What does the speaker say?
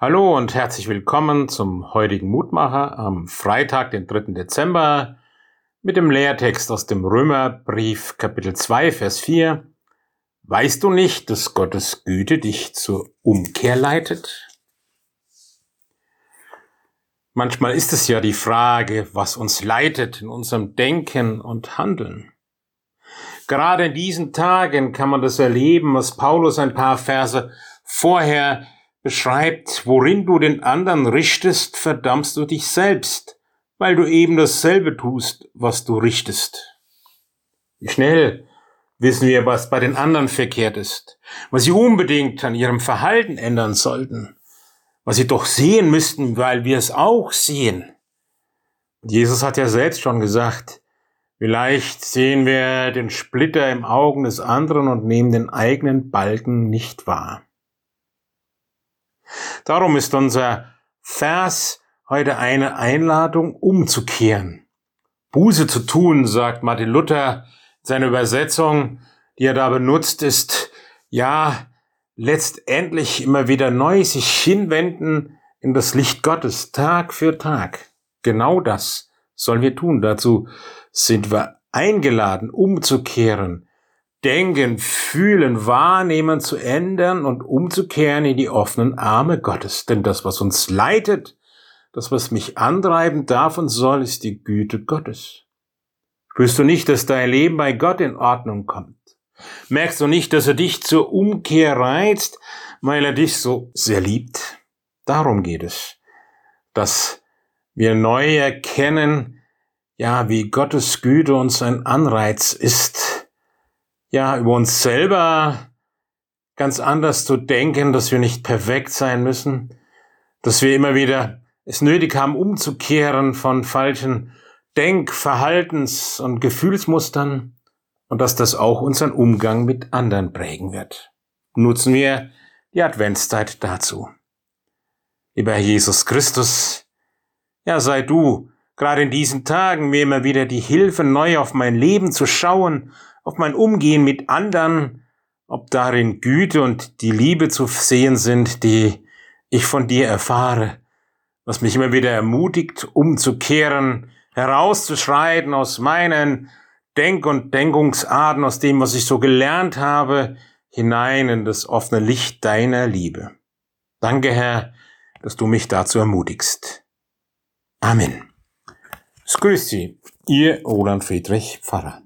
Hallo und herzlich willkommen zum heutigen Mutmacher am Freitag, den 3. Dezember, mit dem Lehrtext aus dem Römerbrief Kapitel 2, Vers 4. Weißt du nicht, dass Gottes Güte dich zur Umkehr leitet? Manchmal ist es ja die Frage, was uns leitet in unserem Denken und Handeln. Gerade in diesen Tagen kann man das erleben, was Paulus ein paar Verse vorher beschreibt, worin du den anderen richtest, verdammst du dich selbst, weil du eben dasselbe tust, was du richtest. Wie schnell wissen wir, was bei den anderen verkehrt ist, was sie unbedingt an ihrem Verhalten ändern sollten, was sie doch sehen müssten, weil wir es auch sehen. Jesus hat ja selbst schon gesagt, vielleicht sehen wir den Splitter im Augen des anderen und nehmen den eigenen Balken nicht wahr. Darum ist unser Vers heute eine Einladung, umzukehren. Buße zu tun, sagt Martin Luther. Seine Übersetzung, die er da benutzt, ist, ja, letztendlich immer wieder neu sich hinwenden in das Licht Gottes, Tag für Tag. Genau das sollen wir tun. Dazu sind wir eingeladen, umzukehren, Denken, Fühlen, Wahrnehmen zu ändern und umzukehren in die offenen Arme Gottes. Denn das, was uns leitet, das, was mich antreiben darf und soll, ist die Güte Gottes. Spürst du nicht, dass dein Leben bei Gott in Ordnung kommt? Merkst du nicht, dass er dich zur Umkehr reizt, weil er dich so sehr liebt? Darum geht es, dass wir neu erkennen, ja, wie Gottes Güte uns ein Anreiz ist, ja, über uns selber ganz anders zu denken, dass wir nicht perfekt sein müssen, dass wir immer wieder es nötig haben, umzukehren von falschen Denk-, Verhaltens- und Gefühlsmustern und dass das auch unseren Umgang mit anderen prägen wird. Nutzen wir die Adventszeit dazu. Lieber Jesus Christus, ja, sei du gerade in diesen Tagen mir immer wieder die Hilfe, neu auf mein Leben zu schauen auf mein Umgehen mit anderen, ob darin Güte und die Liebe zu sehen sind, die ich von dir erfahre, was mich immer wieder ermutigt, umzukehren, herauszuschreiten aus meinen Denk- und Denkungsarten, aus dem, was ich so gelernt habe, hinein in das offene Licht deiner Liebe. Danke, Herr, dass du mich dazu ermutigst. Amen. Es grüßt Sie, Ihr Roland Friedrich Pfarrer.